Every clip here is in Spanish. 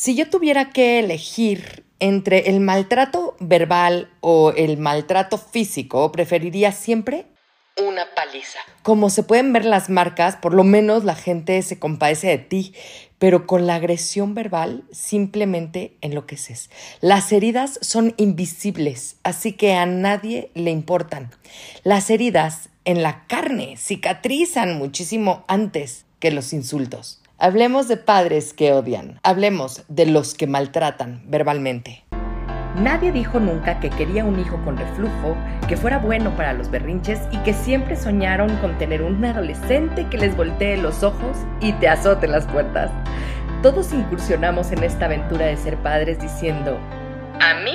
Si yo tuviera que elegir entre el maltrato verbal o el maltrato físico, preferiría siempre una paliza. Como se pueden ver las marcas, por lo menos la gente se compadece de ti, pero con la agresión verbal simplemente enloqueces. Las heridas son invisibles, así que a nadie le importan. Las heridas en la carne cicatrizan muchísimo antes que los insultos. Hablemos de padres que odian. Hablemos de los que maltratan verbalmente. Nadie dijo nunca que quería un hijo con reflujo, que fuera bueno para los berrinches y que siempre soñaron con tener un adolescente que les voltee los ojos y te azote las puertas. Todos incursionamos en esta aventura de ser padres diciendo, a mí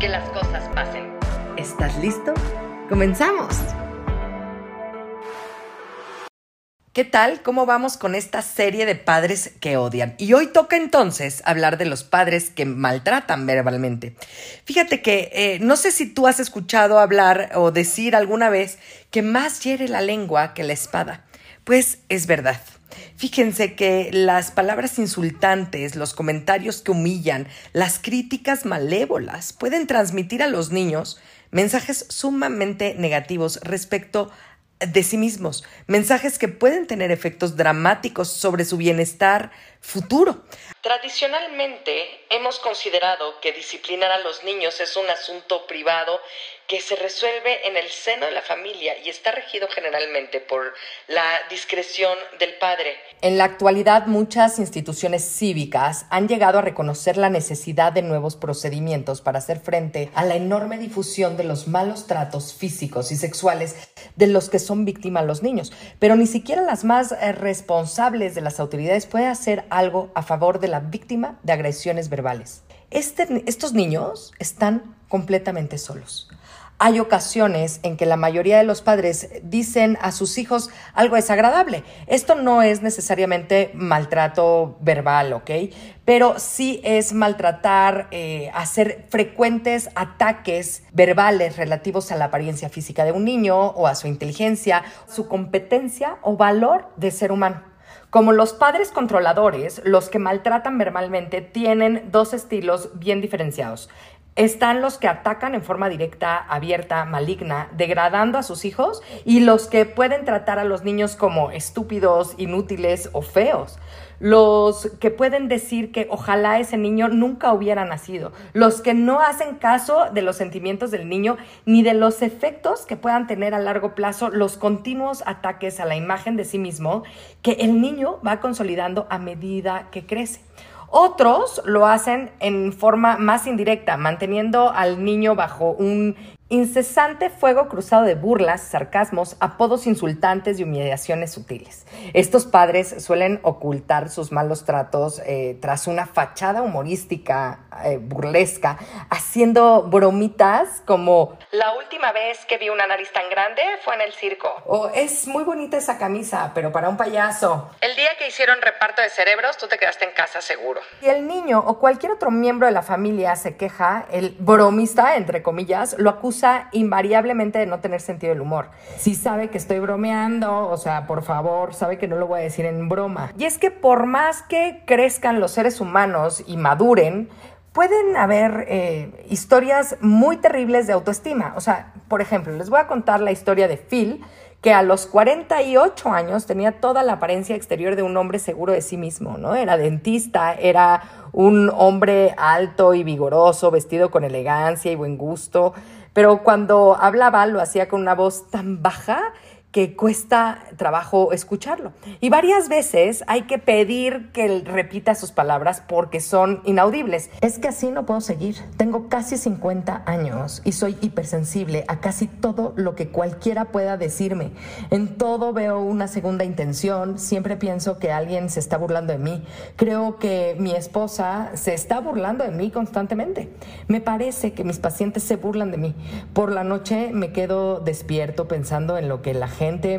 que las cosas pasen. ¿Estás listo? ¡Comenzamos! ¿Qué tal? ¿Cómo vamos con esta serie de padres que odian? Y hoy toca entonces hablar de los padres que maltratan verbalmente. Fíjate que eh, no sé si tú has escuchado hablar o decir alguna vez que más hiere la lengua que la espada. Pues es verdad. Fíjense que las palabras insultantes, los comentarios que humillan, las críticas malévolas pueden transmitir a los niños mensajes sumamente negativos respecto de sí mismos, mensajes que pueden tener efectos dramáticos sobre su bienestar futuro. Tradicionalmente hemos considerado que disciplinar a los niños es un asunto privado que se resuelve en el seno de la familia y está regido generalmente por la discreción del padre. En la actualidad, muchas instituciones cívicas han llegado a reconocer la necesidad de nuevos procedimientos para hacer frente a la enorme difusión de los malos tratos físicos y sexuales de los que son víctimas los niños, pero ni siquiera las más eh, responsables de las autoridades pueden hacer algo a favor de la víctima de agresiones verbales. Este, estos niños están completamente solos hay ocasiones en que la mayoría de los padres dicen a sus hijos algo desagradable. Esto no es necesariamente maltrato verbal, ¿ok? Pero sí es maltratar, eh, hacer frecuentes ataques verbales relativos a la apariencia física de un niño o a su inteligencia, su competencia o valor de ser humano. Como los padres controladores, los que maltratan verbalmente tienen dos estilos bien diferenciados. Están los que atacan en forma directa, abierta, maligna, degradando a sus hijos y los que pueden tratar a los niños como estúpidos, inútiles o feos. Los que pueden decir que ojalá ese niño nunca hubiera nacido. Los que no hacen caso de los sentimientos del niño ni de los efectos que puedan tener a largo plazo los continuos ataques a la imagen de sí mismo que el niño va consolidando a medida que crece. Otros lo hacen en forma más indirecta, manteniendo al niño bajo un incesante fuego cruzado de burlas, sarcasmos, apodos insultantes y humillaciones sutiles. Estos padres suelen ocultar sus malos tratos eh, tras una fachada humorística eh, burlesca, haciendo bromitas como la última vez que vi una nariz tan grande fue en el circo. O es muy bonita esa camisa, pero para un payaso. El día que hicieron reparto de cerebros, tú te quedaste en casa seguro. Si el niño o cualquier otro miembro de la familia se queja, el bromista, entre comillas, lo acusa invariablemente de no tener sentido del humor. Si sabe que estoy bromeando, o sea, por favor, sabe que no lo voy a decir en broma. Y es que por más que crezcan los seres humanos y maduren, pueden haber eh, historias muy terribles de autoestima. O sea, por ejemplo, les voy a contar la historia de Phil, que a los 48 años tenía toda la apariencia exterior de un hombre seguro de sí mismo, ¿no? Era dentista, era un hombre alto y vigoroso, vestido con elegancia y buen gusto, pero cuando hablaba lo hacía con una voz tan baja que cuesta trabajo escucharlo. Y varias veces hay que pedir que él repita sus palabras porque son inaudibles. Es que así no puedo seguir. Tengo casi 50 años y soy hipersensible a casi todo lo que cualquiera pueda decirme. En todo veo una segunda intención. Siempre pienso que alguien se está burlando de mí. Creo que mi esposa se está burlando de mí constantemente. Me parece que mis pacientes se burlan de mí. Por la noche me quedo despierto pensando en lo que la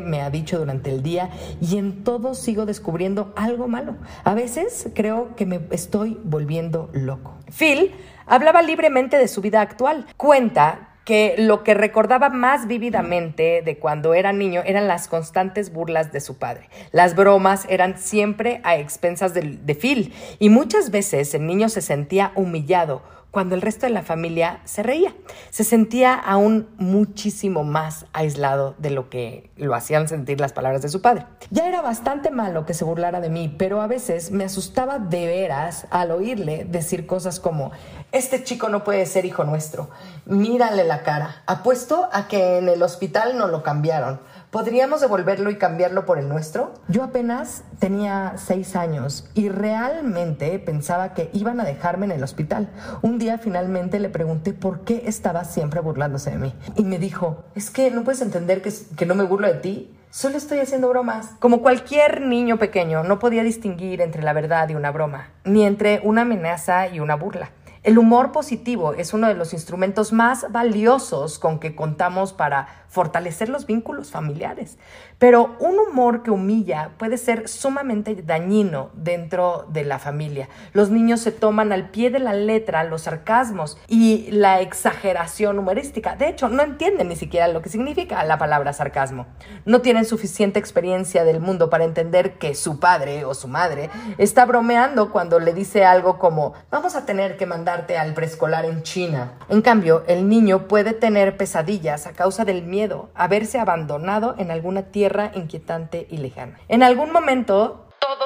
me ha dicho durante el día y en todo sigo descubriendo algo malo. A veces creo que me estoy volviendo loco. Phil hablaba libremente de su vida actual. Cuenta que lo que recordaba más vívidamente de cuando era niño eran las constantes burlas de su padre. Las bromas eran siempre a expensas de, de Phil y muchas veces el niño se sentía humillado cuando el resto de la familia se reía. Se sentía aún muchísimo más aislado de lo que lo hacían sentir las palabras de su padre. Ya era bastante malo que se burlara de mí, pero a veces me asustaba de veras al oírle decir cosas como, este chico no puede ser hijo nuestro, mírale la cara, apuesto a que en el hospital no lo cambiaron ¿Podríamos devolverlo y cambiarlo por el nuestro? Yo apenas tenía seis años y realmente pensaba que iban a dejarme en el hospital. Un día finalmente le pregunté por qué estaba siempre burlándose de mí. Y me dijo, es que no puedes entender que, que no me burlo de ti. Solo estoy haciendo bromas. Como cualquier niño pequeño, no podía distinguir entre la verdad y una broma, ni entre una amenaza y una burla. El humor positivo es uno de los instrumentos más valiosos con que contamos para fortalecer los vínculos familiares. Pero un humor que humilla puede ser sumamente dañino dentro de la familia. Los niños se toman al pie de la letra los sarcasmos y la exageración humorística. De hecho, no entienden ni siquiera lo que significa la palabra sarcasmo. No tienen suficiente experiencia del mundo para entender que su padre o su madre está bromeando cuando le dice algo como vamos a tener que mandarte al preescolar en China. En cambio, el niño puede tener pesadillas a causa del miedo a verse abandonado en alguna tierra inquietante y lejana. En algún momento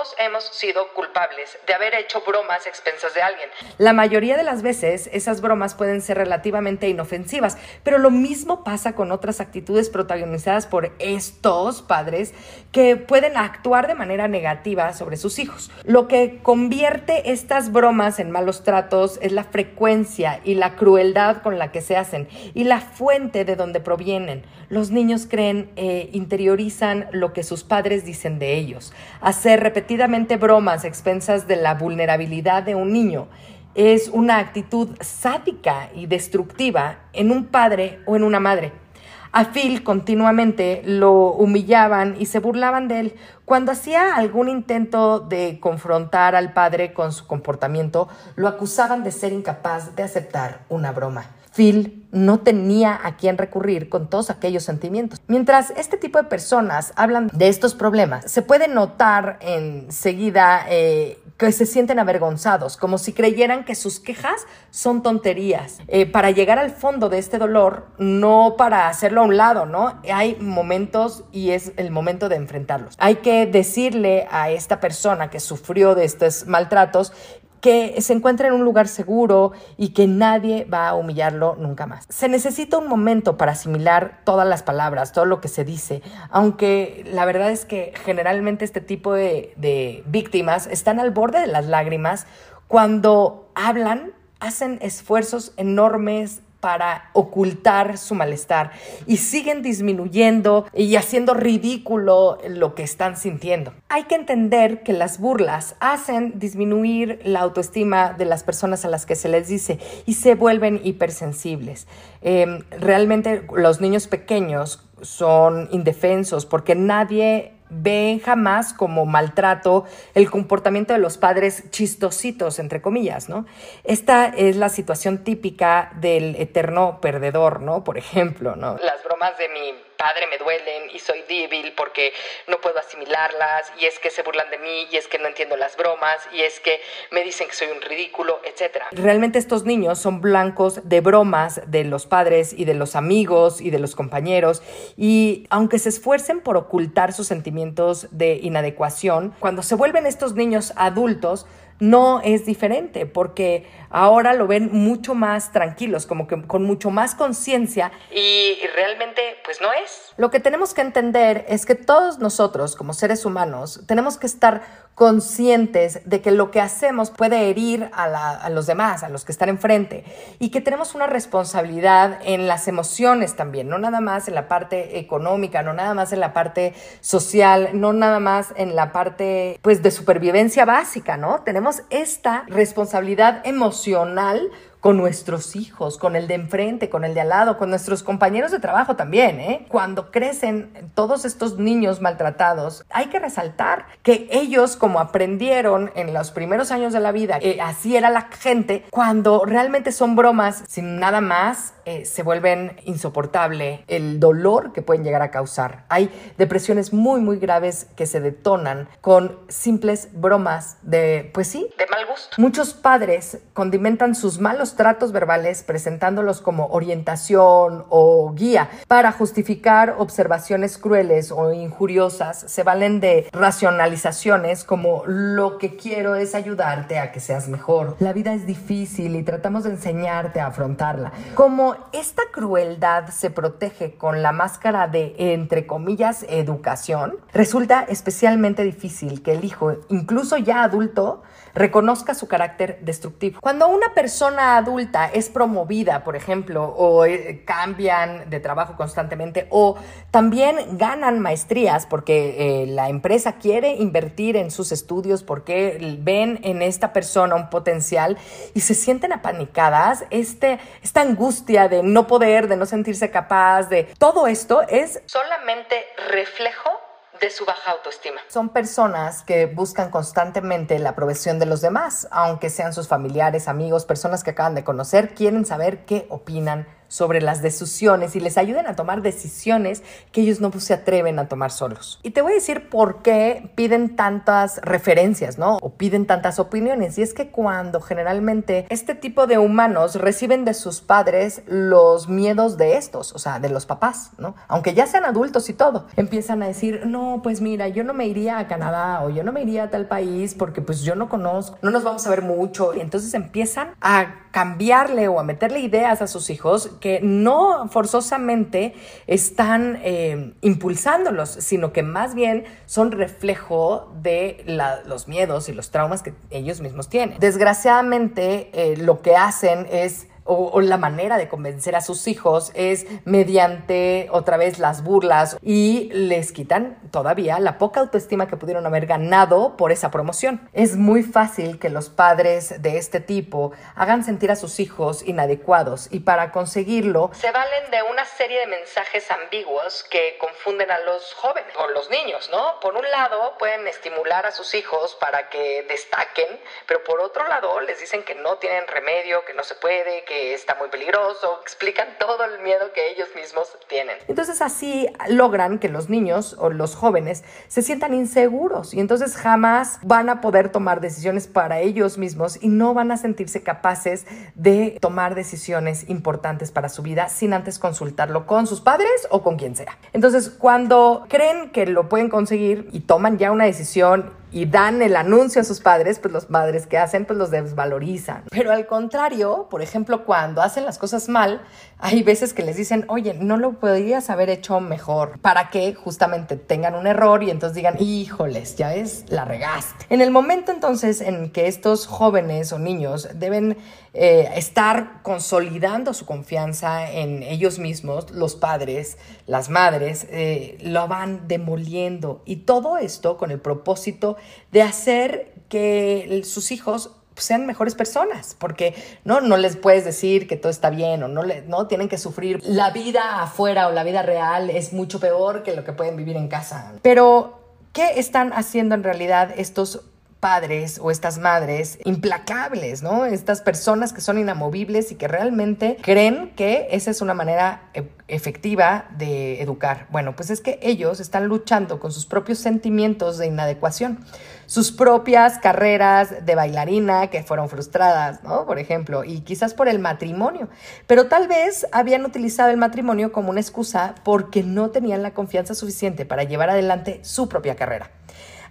todos hemos sido culpables de haber hecho bromas a expensas de alguien. La mayoría de las veces esas bromas pueden ser relativamente inofensivas, pero lo mismo pasa con otras actitudes protagonizadas por estos padres que pueden actuar de manera negativa sobre sus hijos. Lo que convierte estas bromas en malos tratos es la frecuencia y la crueldad con la que se hacen y la fuente de donde provienen. Los niños creen, e interiorizan lo que sus padres dicen de ellos. Hacer repetidamente bromas expensas de la vulnerabilidad de un niño es una actitud sádica y destructiva en un padre o en una madre. A Phil continuamente lo humillaban y se burlaban de él. Cuando hacía algún intento de confrontar al padre con su comportamiento, lo acusaban de ser incapaz de aceptar una broma. Phil no tenía a quién recurrir con todos aquellos sentimientos. Mientras este tipo de personas hablan de estos problemas, se puede notar enseguida eh, que se sienten avergonzados, como si creyeran que sus quejas son tonterías. Eh, para llegar al fondo de este dolor, no para hacerlo a un lado, ¿no? Hay momentos y es el momento de enfrentarlos. Hay que decirle a esta persona que sufrió de estos maltratos que se encuentre en un lugar seguro y que nadie va a humillarlo nunca más. Se necesita un momento para asimilar todas las palabras, todo lo que se dice, aunque la verdad es que generalmente este tipo de, de víctimas están al borde de las lágrimas cuando hablan hacen esfuerzos enormes para ocultar su malestar y siguen disminuyendo y haciendo ridículo lo que están sintiendo. Hay que entender que las burlas hacen disminuir la autoestima de las personas a las que se les dice y se vuelven hipersensibles. Em, realmente los niños pequeños son indefensos porque nadie ven jamás como maltrato el comportamiento de los padres chistositos, entre comillas, ¿no? Esta es la situación típica del eterno perdedor, ¿no? Por ejemplo, ¿no? Las bromas de mi padre me duelen y soy débil porque no puedo asimilarlas y es que se burlan de mí y es que no entiendo las bromas y es que me dicen que soy un ridículo, etc. Realmente estos niños son blancos de bromas de los padres y de los amigos y de los compañeros y aunque se esfuercen por ocultar sus sentimientos de inadecuación, cuando se vuelven estos niños adultos, no es diferente, porque ahora lo ven mucho más tranquilos, como que con mucho más conciencia y realmente pues no es. Lo que tenemos que entender es que todos nosotros como seres humanos tenemos que estar conscientes de que lo que hacemos puede herir a, los demás, a los que están enfrente, y que tenemos una responsabilidad en las emociones también, no nada más en la parte económica, no nada más en la parte social, no nada más en la parte pues de supervivencia básica, ¿no? Tenemos esta responsabilidad emocional con nuestros hijos, con el de enfrente, con el de al lado, con nuestros compañeros de trabajo también. ¿eh? Cuando crecen todos estos niños maltratados, hay que resaltar que ellos, como aprendieron en los primeros años de la vida, eh, así era la gente, cuando realmente son bromas sin nada más, eh, se vuelven insoportable el dolor que pueden llegar a causar. Hay depresiones muy, muy graves que se detonan con simples bromas de, pues sí, de mal gusto. Muchos padres condimentan sus malos tratos verbales presentándolos como orientación o guía para justificar observaciones crueles o injuriosas. Se valen de racionalizaciones como lo que quiero es ayudarte a que seas mejor. La vida es difícil y tratamos de enseñarte a afrontarla. Como esta crueldad se protege con la máscara de, entre comillas, educación, resulta especialmente difícil que el hijo, incluso ya adulto, reconozca su carácter destructivo. Cuando una persona adulta es promovida, por ejemplo, o eh, cambian de trabajo constantemente, o también ganan maestrías porque eh, la empresa quiere invertir en sus estudios porque ven en esta persona un potencial y se sienten apanicadas, este, esta angustia de no poder, de no sentirse capaz, de todo esto es solamente reflejo de su baja autoestima. Son personas que buscan constantemente la aprobación de los demás, aunque sean sus familiares, amigos, personas que acaban de conocer, quieren saber qué opinan sobre las decisiones y les ayuden a tomar decisiones que ellos no se atreven a tomar solos. Y te voy a decir por qué piden tantas referencias, ¿no? O piden tantas opiniones. Y es que cuando generalmente este tipo de humanos reciben de sus padres los miedos de estos, o sea, de los papás, ¿no? Aunque ya sean adultos y todo, empiezan a decir, no, pues mira, yo no me iría a Canadá o yo no me iría a tal país porque pues yo no conozco, no nos vamos a ver mucho. Y entonces empiezan a cambiarle o a meterle ideas a sus hijos que no forzosamente están eh, impulsándolos, sino que más bien son reflejo de los miedos y los traumas que ellos mismos tienen. Desgraciadamente, eh, lo que hacen es o, la manera de convencer a sus hijos es mediante otra vez las burlas y les quitan todavía la poca autoestima que pudieron haber ganado por esa promoción. Es muy fácil que los padres de este tipo hagan sentir a sus hijos inadecuados y para conseguirlo se valen de una serie de mensajes ambiguos que confunden a los jóvenes o los niños, ¿no? Por un lado pueden estimular a sus hijos para que destaquen, pero por otro lado les dicen que no tienen remedio, que no se puede, que está muy peligroso, explican todo el miedo que ellos mismos tienen. Entonces así logran que los niños o los jóvenes se sientan inseguros y entonces jamás van a poder tomar decisiones para ellos mismos y no van a sentirse capaces de tomar decisiones importantes para su vida sin antes consultarlo con sus padres o con quien sea. Entonces cuando creen que lo pueden conseguir y toman ya una decisión y dan el anuncio a sus padres, pues los padres que hacen, pues los desvalorizan. Pero al contrario, por ejemplo, cuando hacen las cosas mal, hay veces que les dicen, oye, no lo podrías haber hecho mejor, para que justamente tengan un error y entonces digan, híjoles, ya ves, la regaste. En el momento entonces en que estos jóvenes o niños deben eh, estar consolidando su confianza en ellos mismos, los padres, las madres, eh, lo van demoliendo. Y todo esto con el de hacer que sus hijos sean mejores personas, porque no, no les puedes decir que todo está bien o no, no tienen que sufrir. La vida afuera o la vida real es mucho peor que lo que pueden vivir en casa. Pero, ¿qué están haciendo en realidad estos padres o estas madres implacables, ¿no? Estas personas que son inamovibles y que realmente creen que esa es una manera e, efectiva de educar. Bueno, pues es que ellos están luchando con sus propios sentimientos de inadecuación, sus propias carreras de bailarina que fueron frustradas, ¿no? Por ejemplo, y quizás por el matrimonio, pero tal vez habían utilizado el matrimonio como una excusa porque no tenían la confianza suficiente para llevar adelante su propia carrera.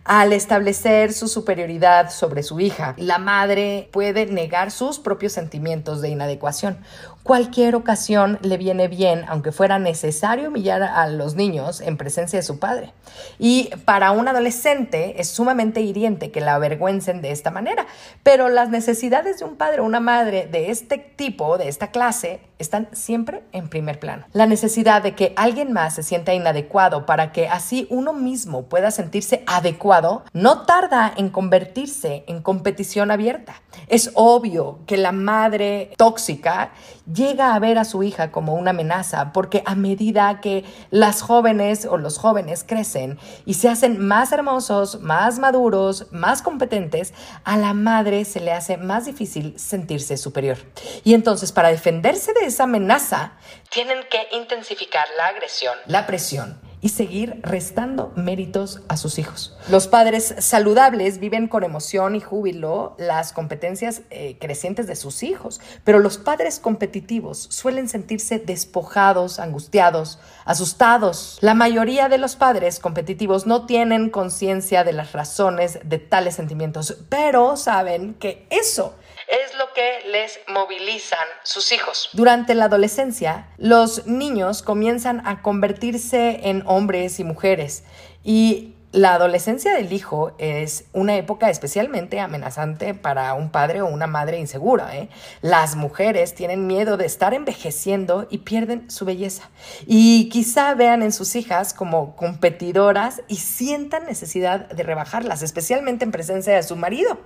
Al establecer su superioridad sobre su hija, la madre puede negar sus propios sentimientos de inadecuación. Cualquier ocasión le viene bien, aunque fuera necesario humillar a los niños en presencia de su padre. Y para un adolescente es sumamente hiriente que la avergüencen de esta manera, pero las necesidades de un padre o una madre de este tipo, de esta clase, están siempre en primer plano. La necesidad de que alguien más se sienta inadecuado para que así uno mismo pueda sentirse adecuado no tarda en convertirse en competición abierta. Es obvio que la madre tóxica llega a ver a su hija como una amenaza porque a medida que las jóvenes o los jóvenes crecen y se hacen más hermosos, más maduros, más competentes, a la madre se le hace más difícil sentirse superior. Y entonces para defenderse de esa amenaza, tienen que intensificar la agresión, la presión y seguir restando méritos a sus hijos. Los padres saludables viven con emoción y júbilo las competencias eh, crecientes de sus hijos, pero los padres competitivos suelen sentirse despojados, angustiados, asustados. La mayoría de los padres competitivos no tienen conciencia de las razones de tales sentimientos, pero saben que eso es lo que les movilizan sus hijos. Durante la adolescencia, los niños comienzan a convertirse en hombres y mujeres y la adolescencia del hijo es una época especialmente amenazante para un padre o una madre insegura. ¿eh? Las mujeres tienen miedo de estar envejeciendo y pierden su belleza. Y quizá vean en sus hijas como competidoras y sientan necesidad de rebajarlas, especialmente en presencia de su marido.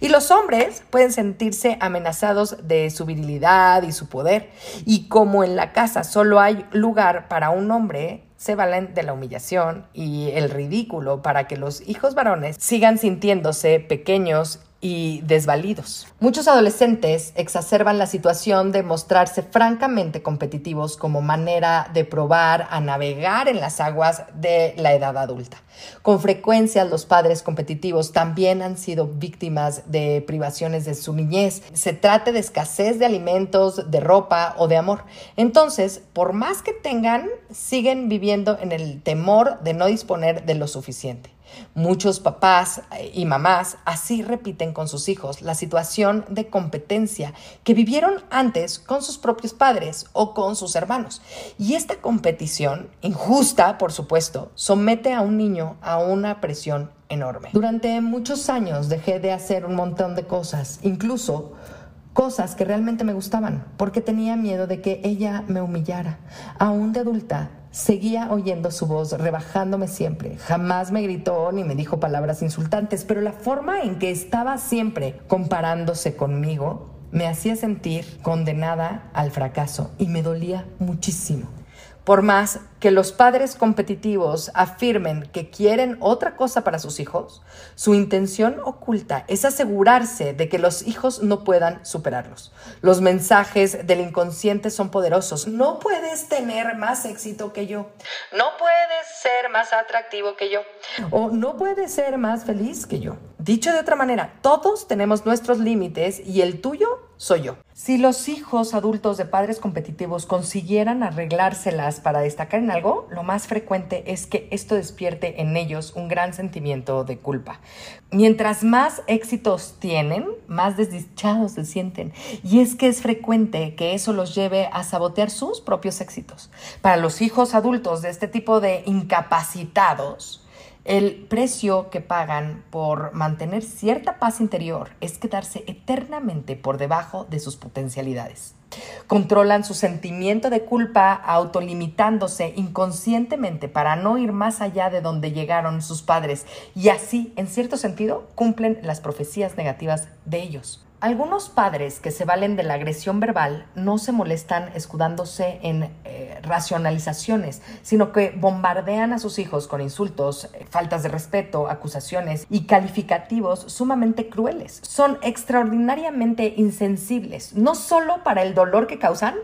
Y los hombres pueden sentirse amenazados de su virilidad y su poder. Y como en la casa solo hay lugar para un hombre, se valen de la humillación y el ridículo para que los hijos varones sigan sintiéndose pequeños y desvalidos. Muchos adolescentes exacerban la situación de mostrarse francamente competitivos como manera de probar a navegar en las aguas de la edad adulta. Con frecuencia los padres competitivos también han sido víctimas de privaciones de su niñez, se trate de escasez de alimentos, de ropa o de amor. Entonces, por más que tengan, siguen viviendo en el temor de no disponer de lo suficiente. Muchos papás eh, y mamás así repiten con sus hijos la situación de competencia que vivieron antes con sus propios padres o con sus hermanos. Y esta competición, injusta por supuesto, somete a un niño a una presión enorme. Durante muchos años dejé de hacer un montón de cosas, incluso cosas que realmente me gustaban, porque tenía miedo de que ella me humillara. Aún de adulta, Seguía oyendo su voz, rebajándome siempre. Jamás me gritó ni me dijo palabras insultantes, pero la forma en que estaba siempre comparándose conmigo me hacía sentir condenada al fracaso y me dolía muchísimo. Por más que los padres competitivos afirmen que quieren otra cosa para sus hijos, su intención oculta es asegurarse de que los hijos no puedan superarlos. Los mensajes del inconsciente son poderosos. No puedes tener más éxito que yo. No puedes ser más atractivo que yo. O no puedes ser más feliz que yo. Dicho de otra manera, todos tenemos nuestros límites y el tuyo soy yo. Si los hijos adultos de padres competitivos consiguieran arreglárselas para destacar en algo, lo más frecuente es que esto despierte en ellos un gran sentimiento de culpa. Mientras más éxitos tienen, más desdichados se sienten. Y es que es frecuente que eso los lleve a sabotear sus propios éxitos. Para los hijos adultos de este tipo de incapacitados, el precio que pagan por mantener cierta paz interior es quedarse eternamente por debajo de sus potencialidades. Controlan su sentimiento de culpa autolimitándose inconscientemente para no ir más allá de donde llegaron sus padres y así, en cierto sentido, cumplen las profecías negativas de ellos. Algunos padres que se valen de la agresión verbal no se molestan escudándose en eh, racionalizaciones, sino que bombardean a sus hijos con insultos, faltas de respeto, acusaciones y calificativos sumamente crueles. Son extraordinariamente insensibles, no solo para el dolor que causan,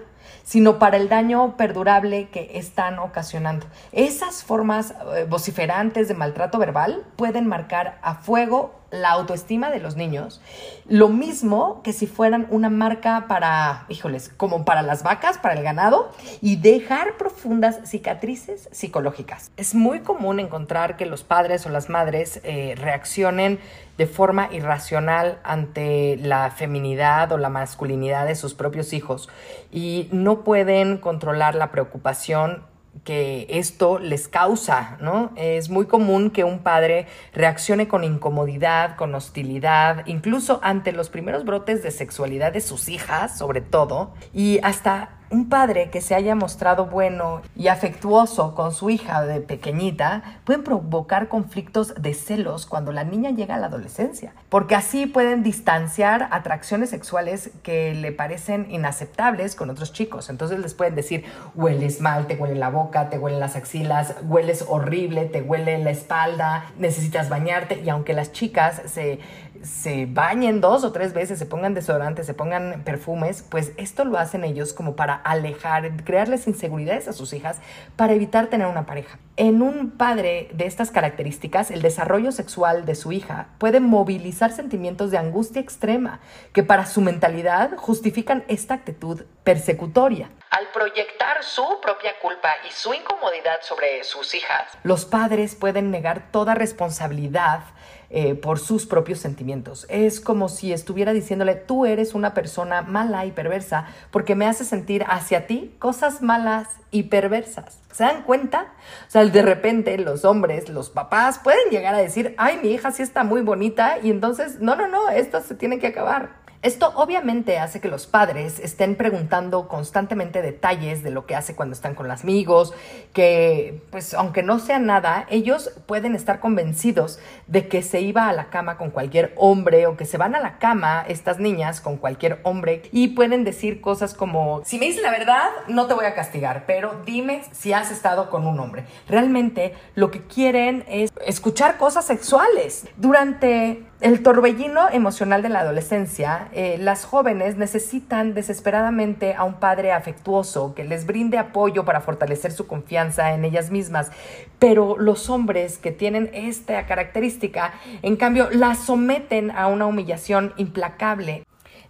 sino para el daño perdurable que están ocasionando. Esas formas eh, vociferantes de maltrato verbal pueden marcar a fuego la autoestima de los niños, lo mismo que si fueran una marca para, híjoles, como para las vacas, para el ganado, y dejar profundas cicatrices psicológicas. Es muy común encontrar que los padres o las madres eh, reaccionen de forma irracional ante la feminidad o la masculinidad de sus propios hijos y no pueden controlar la preocupación que esto les causa, ¿no? Es muy común que un padre reaccione con incomodidad, con hostilidad, incluso ante los primeros brotes de sexualidad de sus hijas, sobre todo, y hasta un padre que se haya mostrado bueno y afectuoso con su hija de pequeñita pueden provocar conflictos de celos cuando la niña llega a la adolescencia, porque así pueden distanciar atracciones sexuales que le parecen inaceptables con otros chicos. Entonces les pueden decir, hueles mal, te huele la boca, te huelen las axilas, hueles horrible, te huele la espalda, necesitas bañarte y aunque las chicas se se bañen dos o tres veces, se pongan desodorantes, se pongan perfumes, pues esto lo hacen ellos como para alejar, crearles inseguridades a sus hijas para evitar tener una pareja. En un padre de estas características, el desarrollo sexual de su hija puede movilizar sentimientos de angustia extrema que para su mentalidad justifican esta actitud persecutoria. Al proyectar su propia culpa y su incomodidad sobre sus hijas, los padres pueden negar toda responsabilidad eh, por sus propios sentimientos. Es como si estuviera diciéndole, tú eres una persona mala y perversa porque me hace sentir hacia ti cosas malas y perversas. ¿Se dan cuenta? O sea, de repente los hombres, los papás pueden llegar a decir, ay, mi hija sí está muy bonita y entonces, no, no, no, esto se tiene que acabar. Esto obviamente hace que los padres estén preguntando constantemente detalles de lo que hace cuando están con los amigos, que pues aunque no sea nada, ellos pueden estar convencidos de que se iba a la cama con cualquier hombre o que se van a la cama estas niñas con cualquier hombre y pueden decir cosas como, si me dices la verdad, no te voy a castigar, pero dime si has estado con un hombre. Realmente lo que quieren es escuchar cosas sexuales. Durante el torbellino emocional de la adolescencia, eh, las jóvenes necesitan desesperadamente a un padre afectuoso que les brinde apoyo para fortalecer su confianza en ellas mismas, pero los hombres que tienen esta característica, en cambio, la someten a una humillación implacable.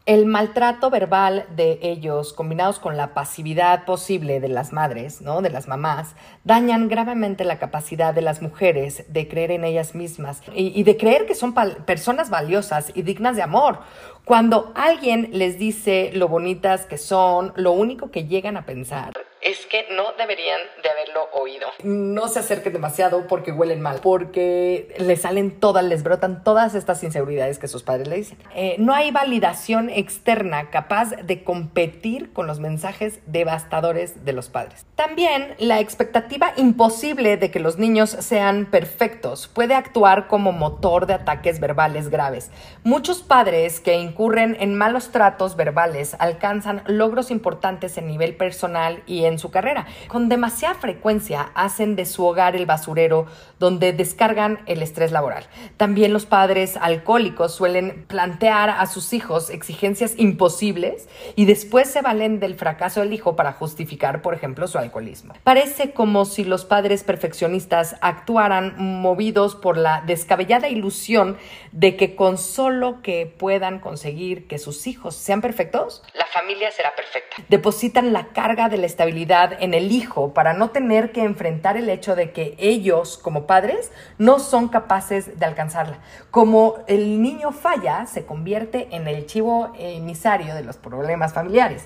El maltrato verbal de ellos, combinados con la pasividad posible de las madres, ¿no? de las mamás, dañan gravemente la capacidad de las mujeres de creer en ellas mismas y, de creer que son personas valiosas y dignas de amor. Cuando alguien les dice lo bonitas que son, lo único que llegan a pensar es que no deberían de haberlo oído. No se acerquen demasiado porque huelen mal, porque les salen todas, les brotan todas estas inseguridades que sus padres le dicen. Eh, no hay validación externa capaz de competir con los mensajes devastadores de los padres. También la expectativa imposible de que los niños sean perfectos puede actuar como motor de ataques verbales graves. Muchos padres que incurren en malos tratos verbales alcanzan logros importantes en nivel personal y en su carrera. Con demasiada frecuencia hacen de su hogar el basurero donde descargan el estrés laboral. También los padres alcohólicos suelen plantear a sus hijos exigencias imposibles y después se valen del fracaso del hijo para justificar, por ejemplo, su alcoholismo. Parece como si los padres perfeccionistas actuaran movidos por la descabellada ilusión de que con solo que puedan conseguir que sus hijos sean perfectos, la familia será perfecta. Depositan la carga de la estabilidad en el hijo para no tener que enfrentar el hecho de que ellos como padres no son capaces de alcanzarla. Como el niño falla, se convierte en el chivo emisario de los problemas familiares.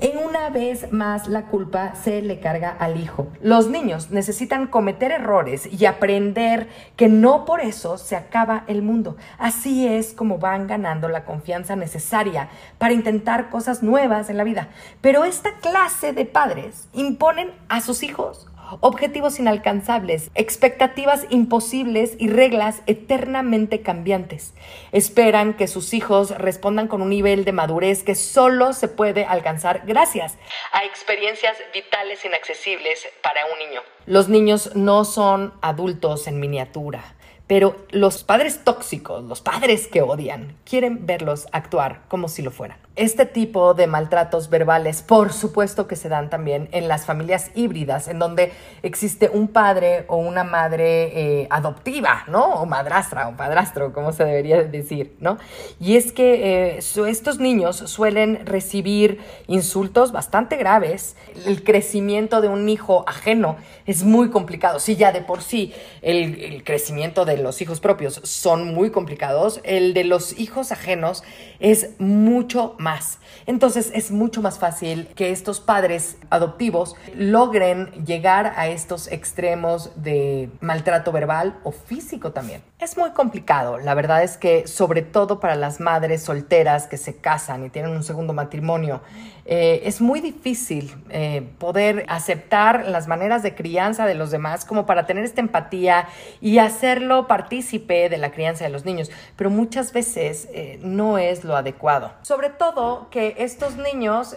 En una vez más la culpa se le carga al hijo. Los niños necesitan cometer errores y aprender que no por eso se acaba el mundo. Así es como van ganando la confianza necesaria para intentar cosas nuevas en la vida. Pero esta clase de padres imponen a sus hijos objetivos inalcanzables, expectativas imposibles y reglas eternamente cambiantes. Esperan que sus hijos respondan con un nivel de madurez que solo se puede alcanzar gracias a experiencias vitales inaccesibles para un niño. Los niños no son adultos en miniatura. Pero los padres tóxicos, los padres que odian, quieren verlos actuar como si lo fueran. Este tipo de maltratos verbales, por supuesto que se dan también en las familias híbridas, en donde existe un padre o una madre eh, adoptiva, ¿no? O madrastra o padrastro, como se debería decir, ¿no? Y es que eh, estos niños suelen recibir insultos bastante graves. El crecimiento de un hijo ajeno es muy complicado. Si ya de por sí el, el crecimiento de los hijos propios son muy complicados, el de los hijos ajenos es mucho más. Entonces es mucho más fácil que estos padres adoptivos logren llegar a estos extremos de maltrato verbal o físico también. Es muy complicado, la verdad es que sobre todo para las madres solteras que se casan y tienen un segundo matrimonio, eh, es muy difícil eh, poder aceptar las maneras de crianza de los demás como para tener esta empatía y hacerlo partícipe de la crianza de los niños, pero muchas veces eh, no es lo adecuado. Sobre todo que estos niños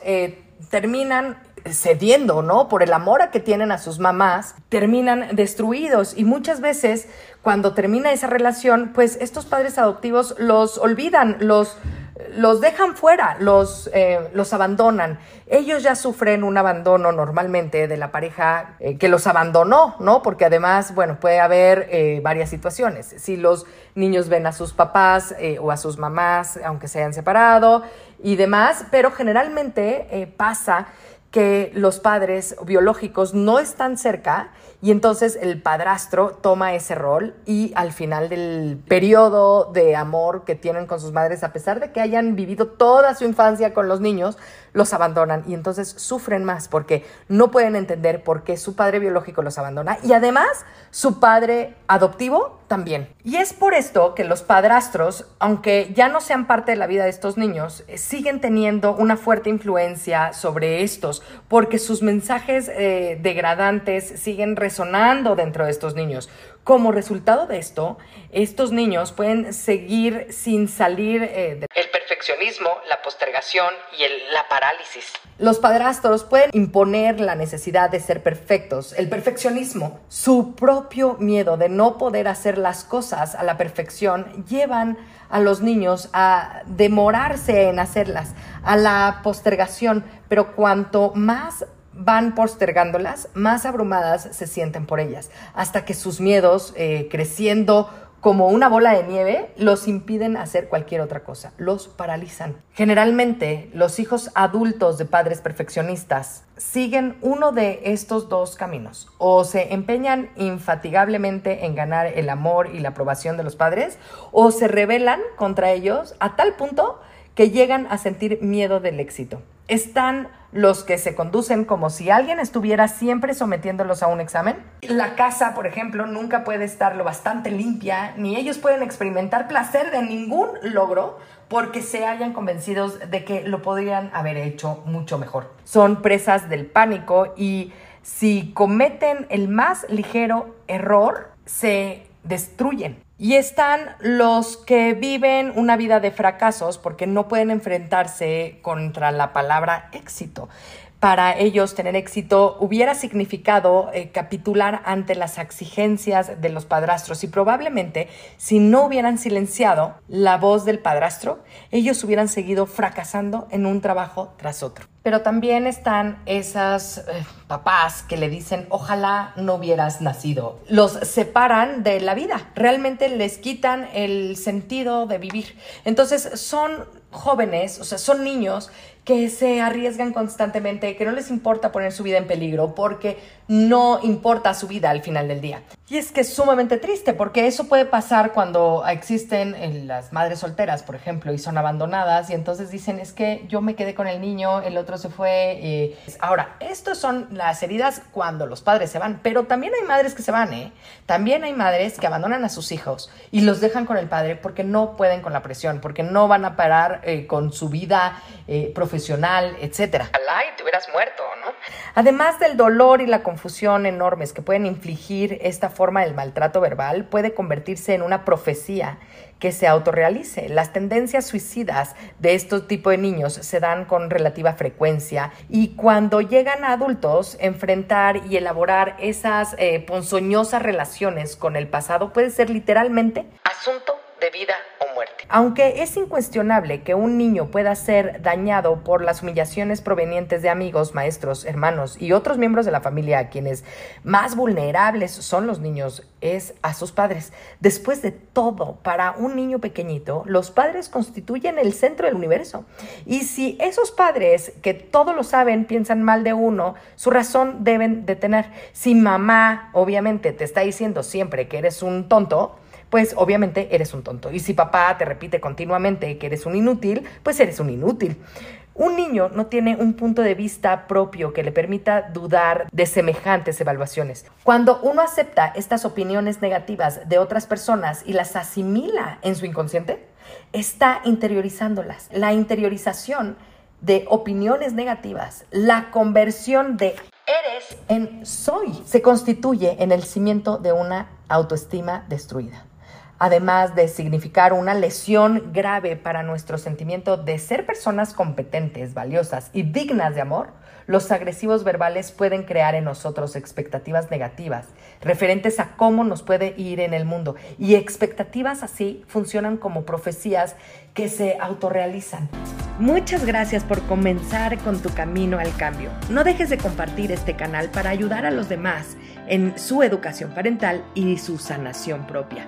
terminan cediendo, ¿no? Por el amor a que tienen a sus mamás, terminan destruidos y muchas veces cuando termina esa relación, pues estos padres adoptivos los olvidan, los, los dejan fuera, los, eh, los abandonan. Ellos ya sufren un abandono normalmente de la pareja eh, que los abandonó, ¿no? Porque además, bueno, puede haber eh, varias situaciones. Si los niños ven a sus papás o a sus mamás, aunque se hayan separado y demás, pero generalmente pasa que los padres biológicos no están cerca y entonces el padrastro toma ese rol y al final del periodo de amor que tienen con sus madres, a pesar de que hayan vivido toda su infancia con los niños, los abandonan y entonces sufren más porque no pueden entender por qué su padre biológico los abandona. Y además su padre adoptivo también. Y es por esto que los padrastros, aunque ya no sean parte de la vida de estos niños, eh, siguen teniendo una fuerte influencia sobre estos porque sus mensajes eh, degradantes siguen resonando dentro de estos niños. Como resultado de esto, estos niños pueden seguir sin salir eh, del perfeccionismo, la postergación y la parálisis. Los padrastros pueden imponer la necesidad de ser perfectos, el perfeccionismo, su propio miedo de no poder hacer las cosas a la perfección llevan a los niños a demorarse en hacerlas, a la postergación, pero cuanto más van postergándolas, más abrumadas se sienten por ellas, hasta que sus miedos, eh, creciendo como una bola de nieve, los impiden hacer cualquier otra cosa, los paralizan. Generalmente, los hijos adultos de padres perfeccionistas siguen uno de estos dos caminos, o se empeñan infatigablemente en ganar el amor y la aprobación de los padres, o se rebelan contra ellos a tal punto que llegan a sentir miedo del éxito. Están los que se conducen como si alguien estuviera siempre sometiéndolos a un examen. La casa, por ejemplo, nunca puede estar lo bastante limpia, ni ellos pueden experimentar placer de ningún logro porque se hayan convencidos de que lo podrían haber hecho mucho mejor. Son presas del pánico y si cometen el más ligero error, se destruyen. Y están los que viven una vida de fracasos porque no pueden enfrentarse contra la palabra éxito para ellos tener éxito hubiera significado eh, capitular ante las exigencias de los padrastros y probablemente si no hubieran silenciado la voz del padrastro, ellos hubieran seguido fracasando en un trabajo tras otro. Pero también están esas eh, papás que le dicen, ojalá no hubieras nacido. Los separan de la vida, realmente les quitan el sentido de vivir. Entonces son jóvenes, o sea, son niños que se arriesgan constantemente, que no les importa poner su vida en peligro porque no importa su vida al final del día. Y es que es sumamente triste porque eso puede pasar cuando existen eh, las madres solteras, por ejemplo, y son abandonadas y entonces dicen es que yo me quedé con el niño, el otro se fue. Eh". Ahora, estas son las heridas cuando los padres se van, pero también hay madres que se van, ¿eh? También hay madres que abandonan a sus hijos y los dejan con el padre porque no pueden con la presión, porque no van a parar eh, con su vida profesional profesional, etcétera. y te hubieras muerto, ¿no? Además del dolor y la confusión enormes que pueden infligir esta forma del maltrato verbal, puede convertirse en una profecía que se autorrealice. Las tendencias suicidas de estos tipos de niños se dan con relativa frecuencia y cuando llegan a adultos, enfrentar y elaborar esas eh, ponzoñosas relaciones con el pasado puede ser literalmente asunto de vida o muerte. Aunque es incuestionable que un niño pueda ser dañado por las humillaciones provenientes de amigos, maestros, hermanos y otros miembros de la familia, a quienes más vulnerables son los niños, es a sus padres. Después de todo, para un niño pequeñito, los padres constituyen el centro del universo. Y si esos padres que todo lo saben piensan mal de uno, su razón deben de tener. Si mamá, obviamente, te está diciendo siempre que eres un tonto, pues obviamente eres un tonto. Y si papá te repite continuamente que eres un inútil, pues eres un inútil. Un niño no tiene un punto de vista propio que le permita dudar de semejantes evaluaciones. Cuando uno acepta estas opiniones negativas de otras personas y las asimila en su inconsciente, está interiorizándolas. La interiorización de opiniones negativas, la conversión de eres en soy, se constituye en el cimiento de una autoestima destruida además de significar una lesión grave para nuestro sentimiento de ser personas competentes, valiosas y dignas de amor, los agresivos verbales pueden crear en nosotros expectativas negativas referentes a cómo nos puede ir en el mundo. Y expectativas así funcionan como profecías que se autorrealizan. Muchas gracias por comenzar con tu camino al cambio. No dejes de compartir este canal para ayudar a los demás en su educación parental y su sanación propia.